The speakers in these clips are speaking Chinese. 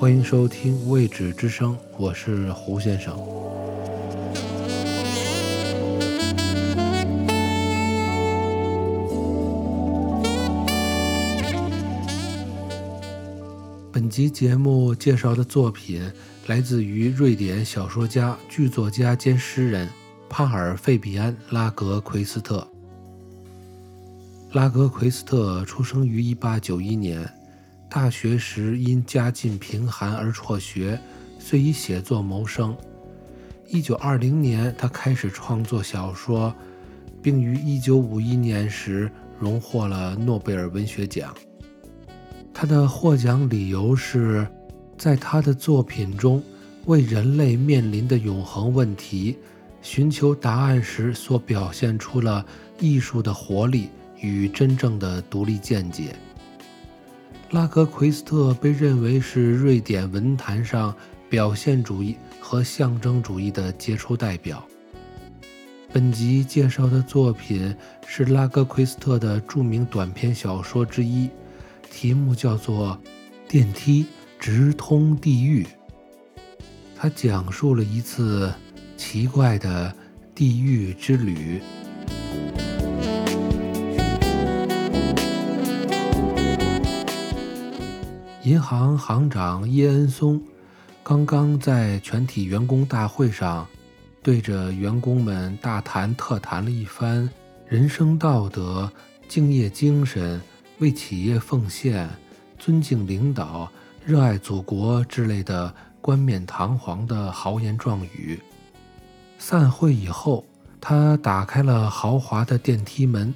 欢迎收听《未知之声》，我是胡先生。本集节目介绍的作品来自于瑞典小说家、剧作家兼诗人帕尔费比安·拉格奎斯特。拉格奎斯特出生于1891年。大学时因家境贫寒而辍学，遂以写作谋生。一九二零年，他开始创作小说，并于一九五一年时荣获了诺贝尔文学奖。他的获奖理由是，在他的作品中为人类面临的永恒问题寻求答案时所表现出了艺术的活力与真正的独立见解。拉格奎斯特被认为是瑞典文坛上表现主义和象征主义的杰出代表。本集介绍的作品是拉格奎斯特的著名短篇小说之一，题目叫做《电梯直通地狱》。它讲述了一次奇怪的地狱之旅。银行行长耶恩松刚刚在全体员工大会上，对着员工们大谈特谈了一番人生道德、敬业精神、为企业奉献、尊敬领导、热爱祖国之类的冠冕堂皇的豪言壮语。散会以后，他打开了豪华的电梯门，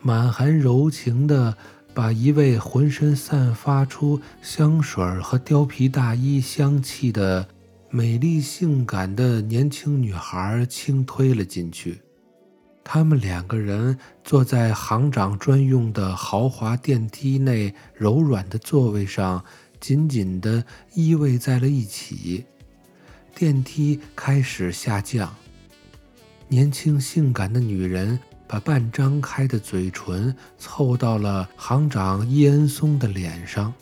满含柔情的。把一位浑身散发出香水和貂皮大衣香气的美丽性感的年轻女孩轻推了进去。他们两个人坐在行长专用的豪华电梯内柔软的座位上，紧紧地依偎在了一起。电梯开始下降。年轻性感的女人。把半张开的嘴唇凑到了行长伊恩松的脸上，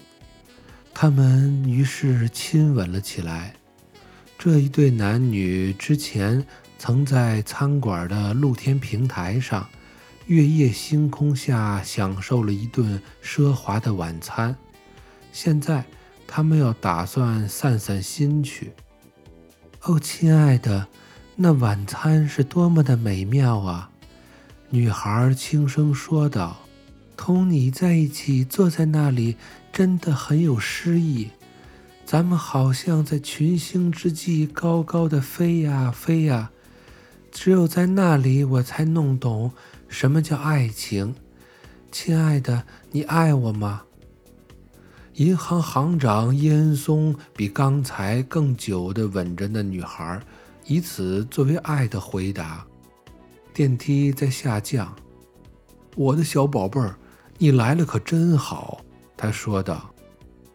他们于是亲吻了起来。这一对男女之前曾在餐馆的露天平台上，月夜星空下享受了一顿奢华的晚餐。现在，他们要打算散散心去。哦，亲爱的，那晚餐是多么的美妙啊！女孩轻声说道：“同你在一起，坐在那里，真的很有诗意。咱们好像在群星之际高高的飞呀飞呀。只有在那里，我才弄懂什么叫爱情。亲爱的，你爱我吗？”银行行长伊恩松比刚才更久地吻着那女孩，以此作为爱的回答。电梯在下降，我的小宝贝儿，你来了可真好。”他说道，“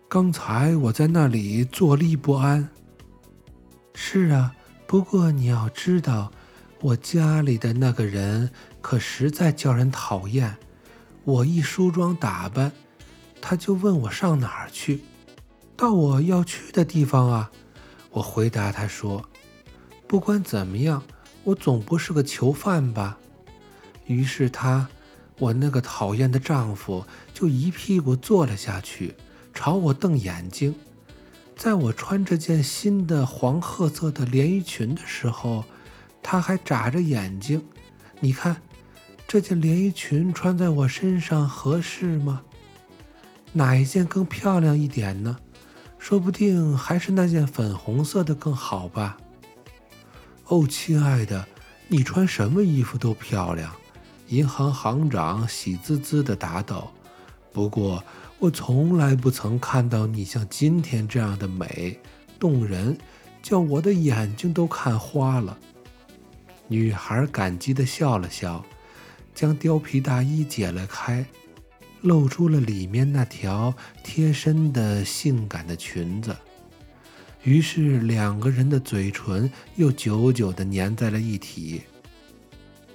刚才我在那里坐立不安。”“是啊，不过你要知道，我家里的那个人可实在叫人讨厌。我一梳妆打扮，他就问我上哪儿去，到我要去的地方啊。”我回答他说：“不管怎么样。”我总不是个囚犯吧？于是他，我那个讨厌的丈夫就一屁股坐了下去，朝我瞪眼睛。在我穿这件新的黄褐色的连衣裙的时候，他还眨着眼睛。你看，这件连衣裙穿在我身上合适吗？哪一件更漂亮一点呢？说不定还是那件粉红色的更好吧。哦，亲爱的，你穿什么衣服都漂亮。银行行长喜滋滋地答道：“不过，我从来不曾看到你像今天这样的美动人，叫我的眼睛都看花了。”女孩感激地笑了笑，将貂皮大衣解了开，露出了里面那条贴身的性感的裙子。于是两个人的嘴唇又久久地粘在了一起。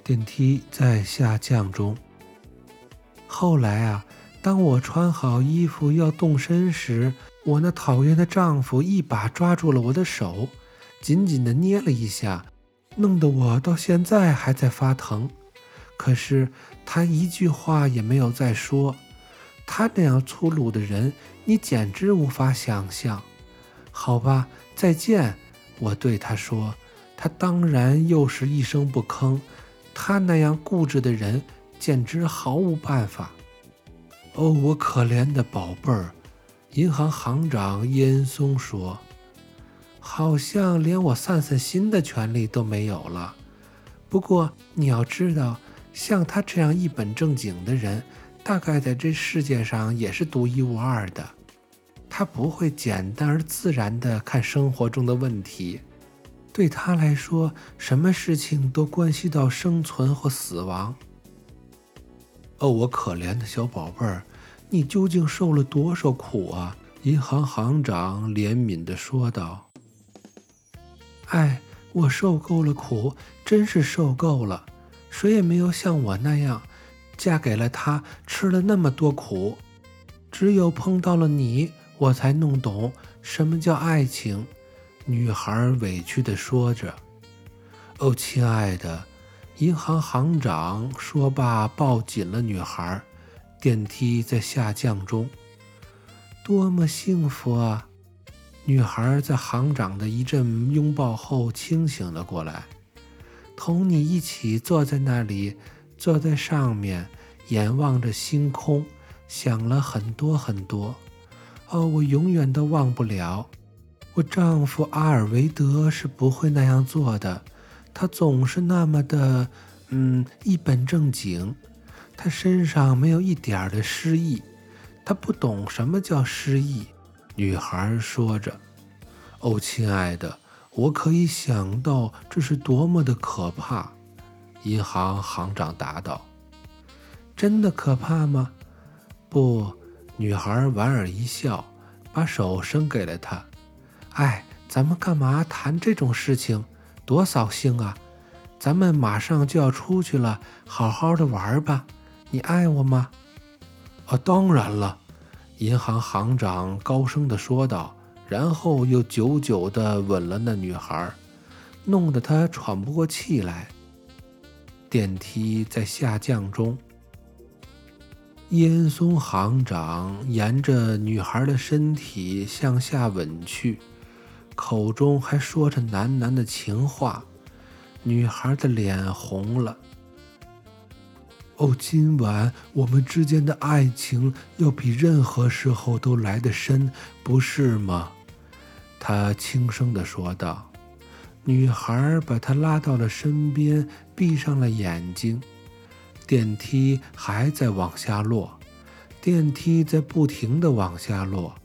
电梯在下降中。后来啊，当我穿好衣服要动身时，我那讨厌的丈夫一把抓住了我的手，紧紧地捏了一下，弄得我到现在还在发疼。可是他一句话也没有再说。他那样粗鲁的人，你简直无法想象。好吧，再见。我对他说。他当然又是一声不吭。他那样固执的人，简直毫无办法。哦，我可怜的宝贝儿，银行行长伊恩松说，好像连我散散心的权利都没有了。不过你要知道，像他这样一本正经的人，大概在这世界上也是独一无二的。他不会简单而自然地看生活中的问题。对他来说，什么事情都关系到生存或死亡。哦，我可怜的小宝贝儿，你究竟受了多少苦啊？银行行长怜悯地说道。哎，我受够了苦，真是受够了。谁也没有像我那样，嫁给了他，吃了那么多苦。只有碰到了你，我才弄懂什么叫爱情。女孩委屈地说着：“哦，亲爱的。”银行行长说罢，抱紧了女孩。电梯在下降中，多么幸福啊！女孩在行长的一阵拥抱后清醒了过来。同你一起坐在那里，坐在上面，眼望着星空，想了很多很多。哦，我永远都忘不了。我丈夫阿尔维德是不会那样做的，他总是那么的，嗯，一本正经。他身上没有一点的诗意，他不懂什么叫诗意。女孩说着：“哦，亲爱的，我可以想到这是多么的可怕。”银行行长答道：“真的可怕吗？”不，女孩莞尔一笑，把手伸给了他。哎，咱们干嘛谈这种事情？多扫兴啊！咱们马上就要出去了，好好的玩吧。你爱我吗？啊，当然了，银行行长高声地说道，然后又久久地吻了那女孩，弄得她喘不过气来。电梯在下降中，烟松行长沿着女孩的身体向下吻去。口中还说着喃喃的情话，女孩的脸红了。哦，今晚我们之间的爱情要比任何时候都来得深，不是吗？他轻声地说道。女孩把他拉到了身边，闭上了眼睛。电梯还在往下落，电梯在不停地往下落。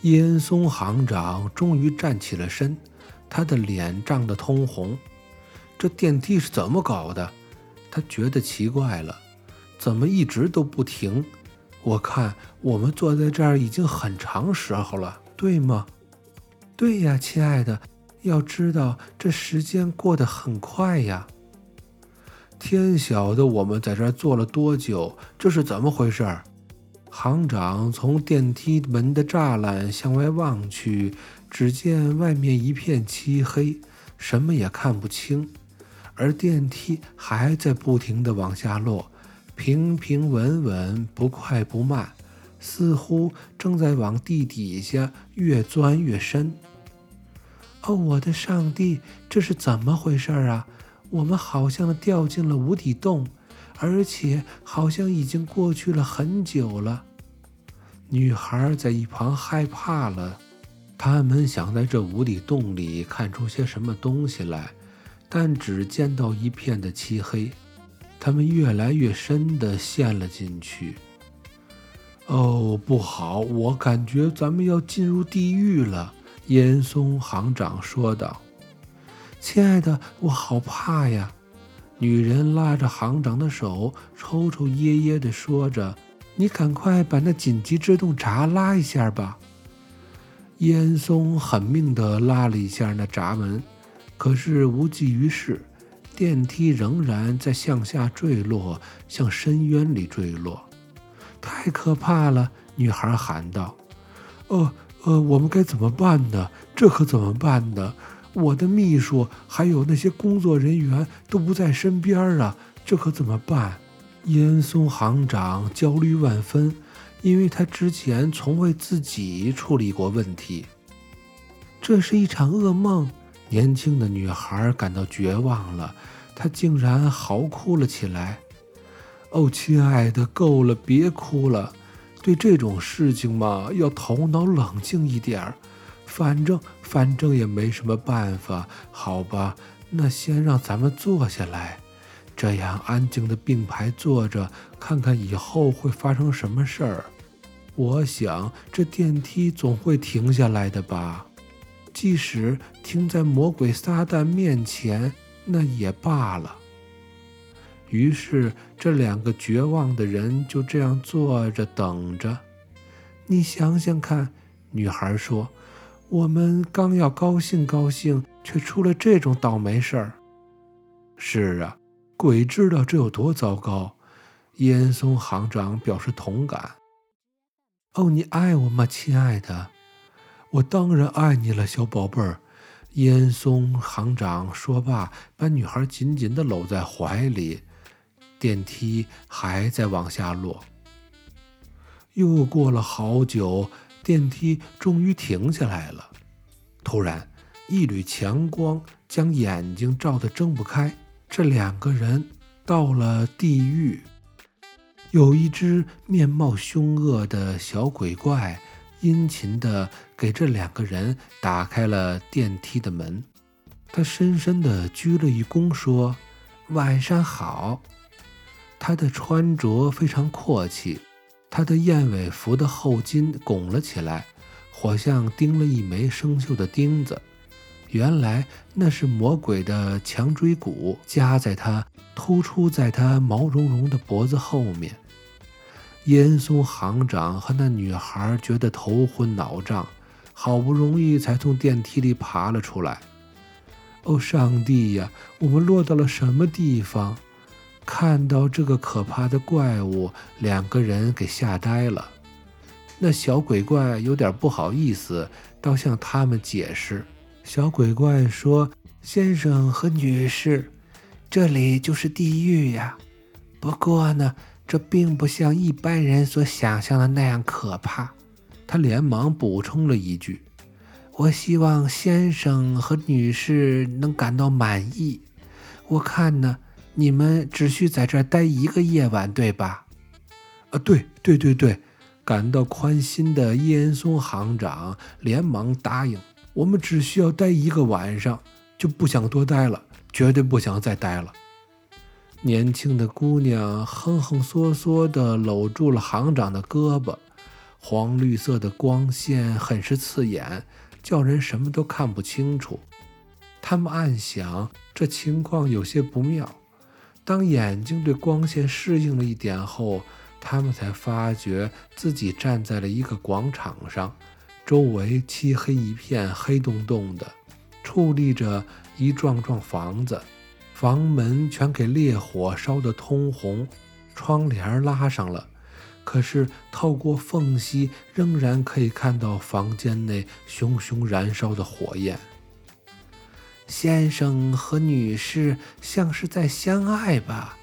伊恩松行长终于站起了身，他的脸涨得通红。这电梯是怎么搞的？他觉得奇怪了，怎么一直都不停？我看我们坐在这儿已经很长时候了，对吗？对呀，亲爱的，要知道这时间过得很快呀。天晓得我们在这儿坐了多久？这是怎么回事？行长从电梯门的栅栏向外望去，只见外面一片漆黑，什么也看不清。而电梯还在不停地往下落，平平稳稳，不快不慢，似乎正在往地底下越钻越深。哦，我的上帝，这是怎么回事啊？我们好像掉进了无底洞。而且好像已经过去了很久了。女孩在一旁害怕了。他们想在这无底洞里看出些什么东西来，但只见到一片的漆黑。他们越来越深地陷了进去。哦，不好！我感觉咱们要进入地狱了。”严嵩行长说道。“亲爱的，我好怕呀。”女人拉着行长的手，抽抽噎噎地说着：“你赶快把那紧急制动闸拉一下吧。”烟松狠命地拉了一下那闸门，可是无济于事，电梯仍然在向下坠落，向深渊里坠落。太可怕了！女孩喊道：“呃呃，我们该怎么办呢？这可怎么办呢？我的秘书还有那些工作人员都不在身边啊，这可怎么办？严嵩行长焦虑万分，因为他之前从未自己处理过问题。这是一场噩梦。年轻的女孩感到绝望了，她竟然嚎哭了起来。哦，亲爱的，够了，别哭了。对这种事情嘛，要头脑冷静一点儿。反正反正也没什么办法，好吧？那先让咱们坐下来，这样安静的并排坐着，看看以后会发生什么事儿。我想这电梯总会停下来的吧，即使停在魔鬼撒旦面前，那也罢了。于是这两个绝望的人就这样坐着等着。你想想看，女孩说。我们刚要高兴高兴，却出了这种倒霉事儿。是啊，鬼知道这有多糟糕。烟松行长表示同感。哦，你爱我吗，亲爱的？我当然爱你了，小宝贝儿。烟松行长说罢，把女孩紧紧地搂在怀里。电梯还在往下落。又过了好久。电梯终于停下来了。突然，一缕强光将眼睛照得睁不开。这两个人到了地狱。有一只面貌凶恶的小鬼怪，殷勤地给这两个人打开了电梯的门。他深深地鞠了一躬，说：“晚上好。”他的穿着非常阔气。他的燕尾服的后襟拱了起来，好像钉了一枚生锈的钉子。原来那是魔鬼的强椎骨夹在他突出在他毛茸茸的脖子后面。严嵩行长和那女孩觉得头昏脑胀，好不容易才从电梯里爬了出来。哦，上帝呀，我们落到了什么地方？看到这个可怕的怪物，两个人给吓呆了。那小鬼怪有点不好意思，倒向他们解释。小鬼怪说：“先生和女士，这里就是地狱呀。不过呢，这并不像一般人所想象的那样可怕。”他连忙补充了一句：“我希望先生和女士能感到满意。我看呢。”你们只需在这儿待一个夜晚，对吧？啊，对对对对，感到宽心的燕松行长连忙答应。我们只需要待一个晚上，就不想多待了，绝对不想再待了。年轻的姑娘哼哼嗦嗦地搂住了行长的胳膊，黄绿色的光线很是刺眼，叫人什么都看不清楚。他们暗想，这情况有些不妙。当眼睛对光线适应了一点后，他们才发觉自己站在了一个广场上，周围漆黑一片，黑洞洞的，矗立着一幢幢房子，房门全给烈火烧得通红，窗帘拉上了，可是透过缝隙仍然可以看到房间内熊熊燃烧的火焰。先生和女士像是在相爱吧？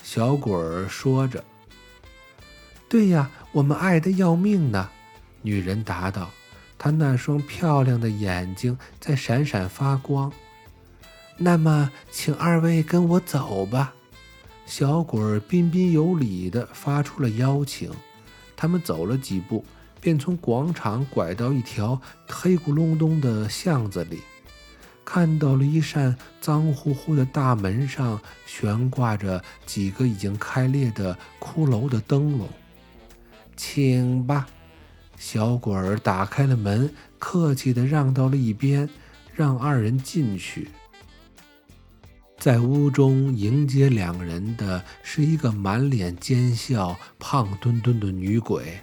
小鬼儿说着。对呀，我们爱得要命呢。女人答道，她那双漂亮的眼睛在闪闪发光。那么，请二位跟我走吧。小鬼儿彬彬有礼地发出了邀请。他们走了几步，便从广场拐到一条黑咕隆咚的巷子里。看到了一扇脏乎乎的大门上悬挂着几个已经开裂的骷髅的灯笼，请吧。小鬼儿打开了门，客气地让到了一边，让二人进去。在屋中迎接两人的是一个满脸奸笑、胖墩墩的女鬼，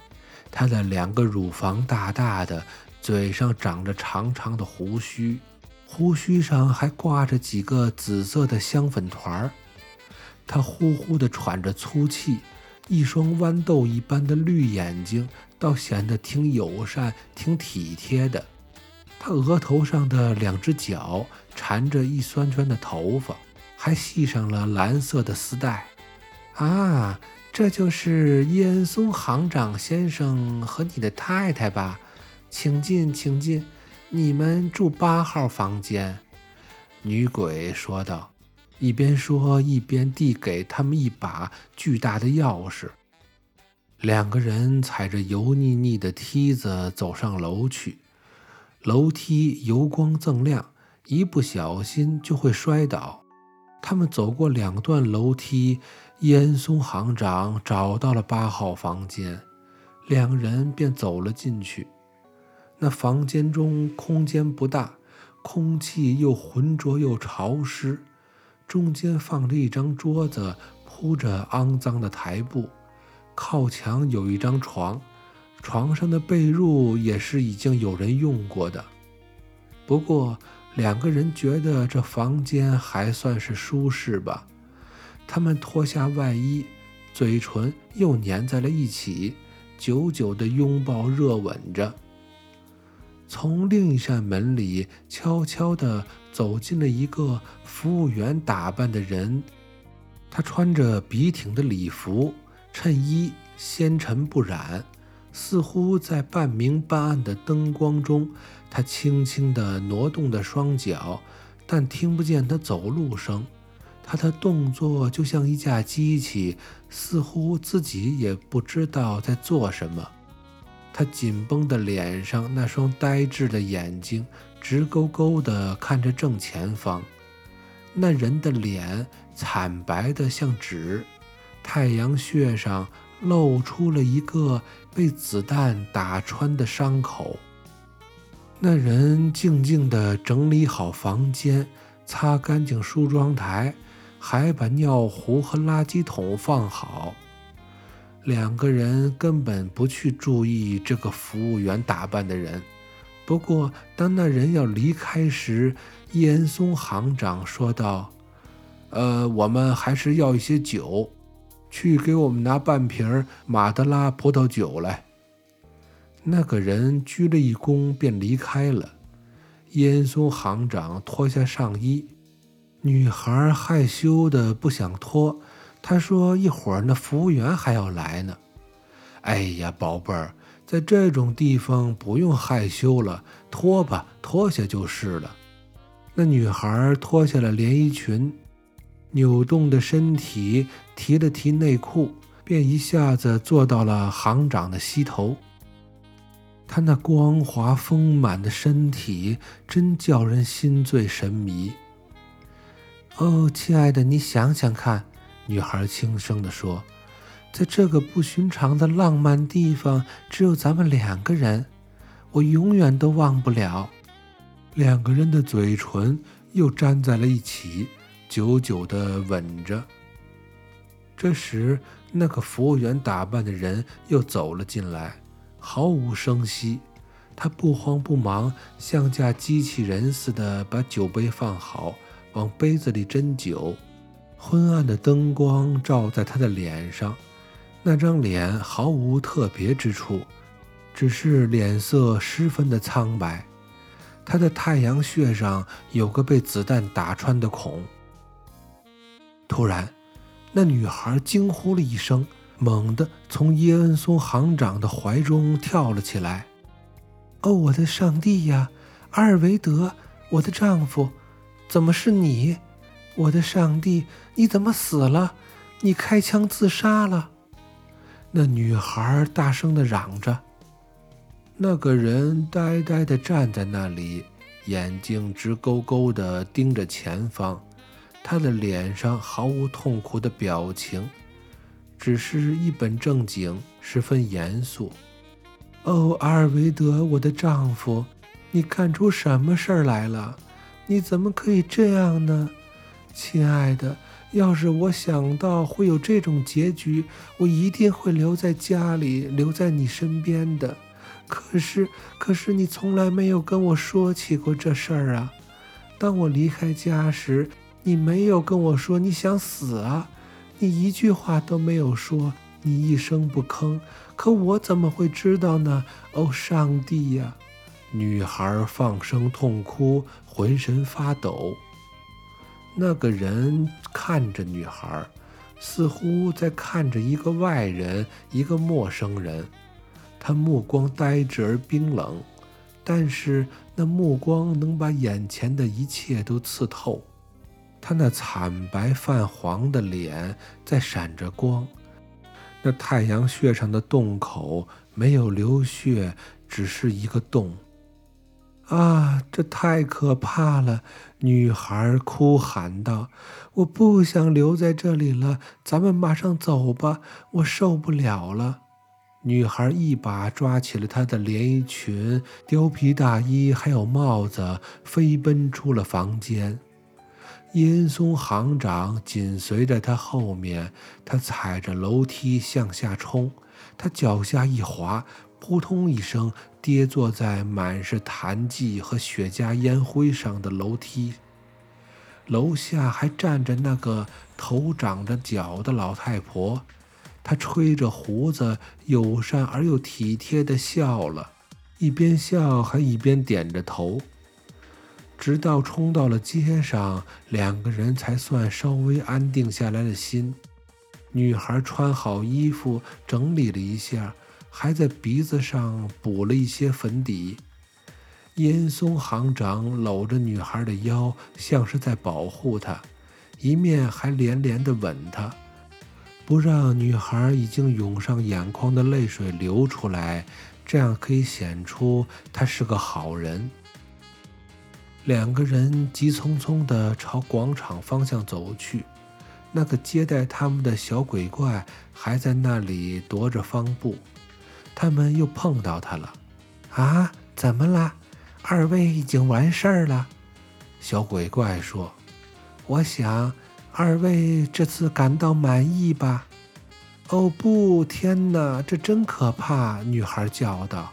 她的两个乳房大大的，嘴上长着长长的胡须。胡须上还挂着几个紫色的香粉团儿，他呼呼地喘着粗气，一双豌豆一般的绿眼睛倒显得挺友善、挺体贴的。他额头上的两只脚缠着一圈圈的头发，还系上了蓝色的丝带。啊，这就是伊恩松行长先生和你的太太吧？请进，请进，你们住八号房间。”女鬼说道，一边说一边递给他们一把巨大的钥匙。两个人踩着油腻腻的梯子走上楼去，楼梯油光锃亮，一不小心就会摔倒。他们走过两段楼梯，烟松行长找到了八号房间，两人便走了进去。那房间中空间不大，空气又浑浊又潮湿，中间放着一张桌子，铺着肮脏的台布。靠墙有一张床，床上的被褥也是已经有人用过的。不过两个人觉得这房间还算是舒适吧。他们脱下外衣，嘴唇又粘在了一起，久久地拥抱热吻着。从另一扇门里悄悄地走进了一个服务员打扮的人，他穿着笔挺的礼服。衬衣纤尘不染，似乎在半明半暗的灯光中，他轻轻地挪动着双脚，但听不见他走路声。他的动作就像一架机器，似乎自己也不知道在做什么。他紧绷的脸上那双呆滞的眼睛，直勾勾地看着正前方。那人的脸惨白得像纸。太阳穴上露出了一个被子弹打穿的伤口。那人静静地整理好房间，擦干净梳妆台，还把尿壶和垃圾桶放好。两个人根本不去注意这个服务员打扮的人。不过，当那人要离开时，严嵩行长说道：“呃，我们还是要一些酒。”去给我们拿半瓶马德拉葡萄酒来。那个人鞠了一躬，便离开了。烟松行长脱下上衣，女孩害羞的不想脱。他说：“一会儿那服务员还要来呢。”哎呀，宝贝儿，在这种地方不用害羞了，脱吧，脱下就是了。那女孩脱下了连衣裙。扭动的身体提了提内裤，便一下子坐到了行长的膝头。他那光滑丰满的身体真叫人心醉神迷。哦，亲爱的，你想想看，女孩轻声地说：“在这个不寻常的浪漫地方，只有咱们两个人，我永远都忘不了。”两个人的嘴唇又粘在了一起。久久地吻着。这时，那个服务员打扮的人又走了进来，毫无声息。他不慌不忙，像架机器人似的把酒杯放好，往杯子里斟酒。昏暗的灯光照在他的脸上，那张脸毫无特别之处，只是脸色十分的苍白。他的太阳穴上有个被子弹打穿的孔。突然，那女孩惊呼了一声，猛地从耶恩松行长的怀中跳了起来。“哦，我的上帝呀！阿尔维德，我的丈夫，怎么是你？我的上帝，你怎么死了？你开枪自杀了！”那女孩大声地嚷着。那个人呆呆地站在那里，眼睛直勾勾地盯着前方。他的脸上毫无痛苦的表情，只是一本正经，十分严肃。哦，阿尔维德，我的丈夫，你干出什么事儿来了？你怎么可以这样呢？亲爱的，要是我想到会有这种结局，我一定会留在家里，留在你身边的。可是，可是你从来没有跟我说起过这事儿啊！当我离开家时，你没有跟我说你想死啊！你一句话都没有说，你一声不吭。可我怎么会知道呢？哦，上帝呀！女孩放声痛哭，浑身发抖。那个人看着女孩，似乎在看着一个外人，一个陌生人。他目光呆滞而冰冷，但是那目光能把眼前的一切都刺透。他那惨白泛黄的脸在闪着光，那太阳穴上的洞口没有流血，只是一个洞。啊，这太可怕了！女孩哭喊道：“我不想留在这里了，咱们马上走吧，我受不了了。”女孩一把抓起了她的连衣裙、貂皮大衣，还有帽子，飞奔出了房间。严嵩行长紧随着他后面，他踩着楼梯向下冲，他脚下一滑，扑通一声跌坐在满是痰迹和雪茄烟灰上的楼梯。楼下还站着那个头长着角的老太婆，她吹着胡子，友善而又体贴地笑了，一边笑还一边点着头。直到冲到了街上，两个人才算稍微安定下来了心。女孩穿好衣服，整理了一下，还在鼻子上补了一些粉底。严嵩行长搂着女孩的腰，像是在保护她，一面还连连地吻她，不让女孩已经涌上眼眶的泪水流出来，这样可以显出他是个好人。两个人急匆匆地朝广场方向走去，那个接待他们的小鬼怪还在那里踱着方步。他们又碰到他了。啊，怎么了？二位已经完事儿了。小鬼怪说：“我想，二位这次感到满意吧？”哦不，天哪，这真可怕！女孩叫道：“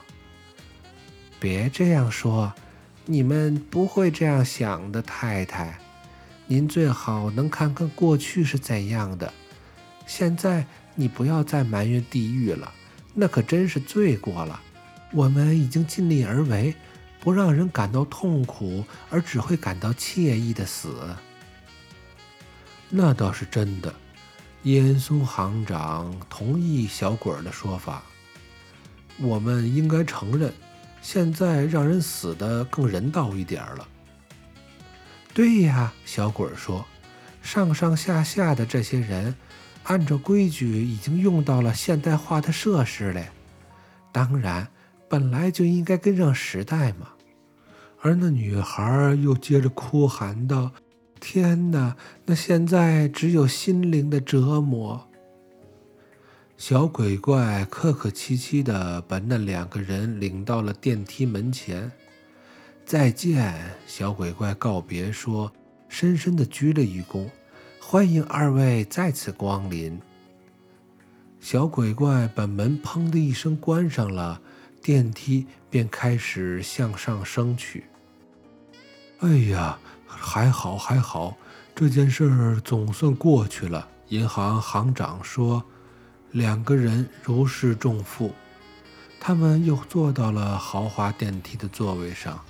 别这样说。”你们不会这样想的，太太。您最好能看看过去是怎样的。现在你不要再埋怨地狱了，那可真是罪过了。我们已经尽力而为，不让人感到痛苦，而只会感到惬意的死。那倒是真的。严嵩行长同意小鬼儿的说法。我们应该承认。现在让人死的更人道一点了。对呀，小鬼儿说：“上上下下的这些人，按照规矩已经用到了现代化的设施了。当然，本来就应该跟上时代嘛。”而那女孩又接着哭喊道：“天哪，那现在只有心灵的折磨。”小鬼怪客客气气地把那两个人领到了电梯门前。再见，小鬼怪告别说，深深地鞠了一躬，欢迎二位再次光临。小鬼怪把门砰的一声关上了，电梯便开始向上升去。哎呀，还好还好，这件事儿总算过去了。银行行长说。两个人如释重负，他们又坐到了豪华电梯的座位上，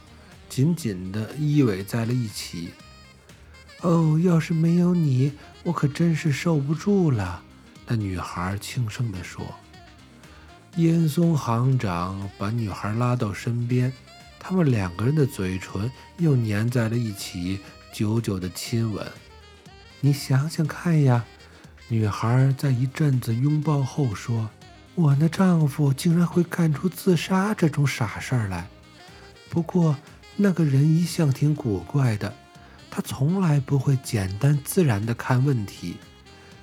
紧紧地依偎在了一起。哦，要是没有你，我可真是受不住了。那女孩轻声地说。严嵩行长把女孩拉到身边，他们两个人的嘴唇又粘在了一起，久久的亲吻。你想想看呀。女孩在一阵子拥抱后说：“我那丈夫竟然会干出自杀这种傻事儿来。不过那个人一向挺古怪的，他从来不会简单自然地看问题。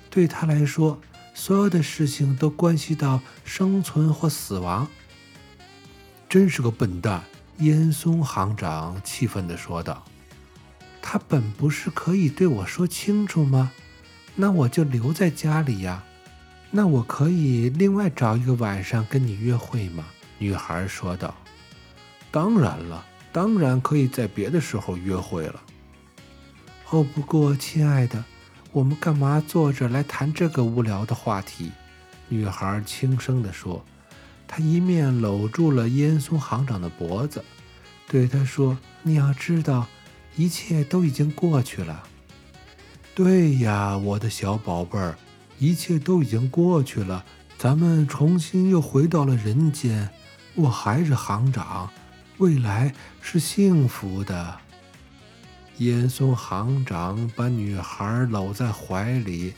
对他来说，所有的事情都关系到生存或死亡。真是个笨蛋！”严嵩行长气愤地说道。“他本不是可以对我说清楚吗？”那我就留在家里呀，那我可以另外找一个晚上跟你约会吗？女孩说道。当然了，当然可以在别的时候约会了。哦，不过亲爱的，我们干嘛坐着来谈这个无聊的话题？女孩轻声地说。她一面搂住了烟松行长的脖子，对他说：“你要知道，一切都已经过去了。”“对呀，我的小宝贝儿，一切都已经过去了，咱们重新又回到了人间。我还是行长，未来是幸福的。”严嵩行长把女孩搂在怀里，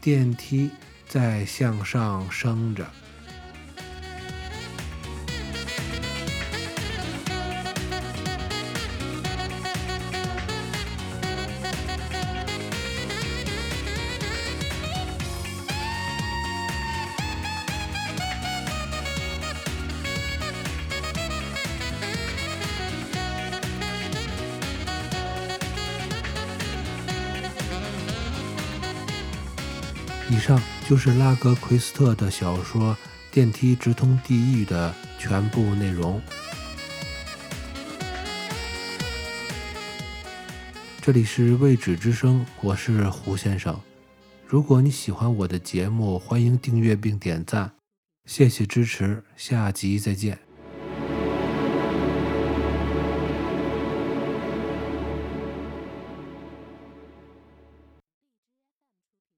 电梯在向上升着。以上就是拉格奎斯特的小说《电梯直通地狱》的全部内容。这里是未止之声，我是胡先生。如果你喜欢我的节目，欢迎订阅并点赞，谢谢支持，下集再见。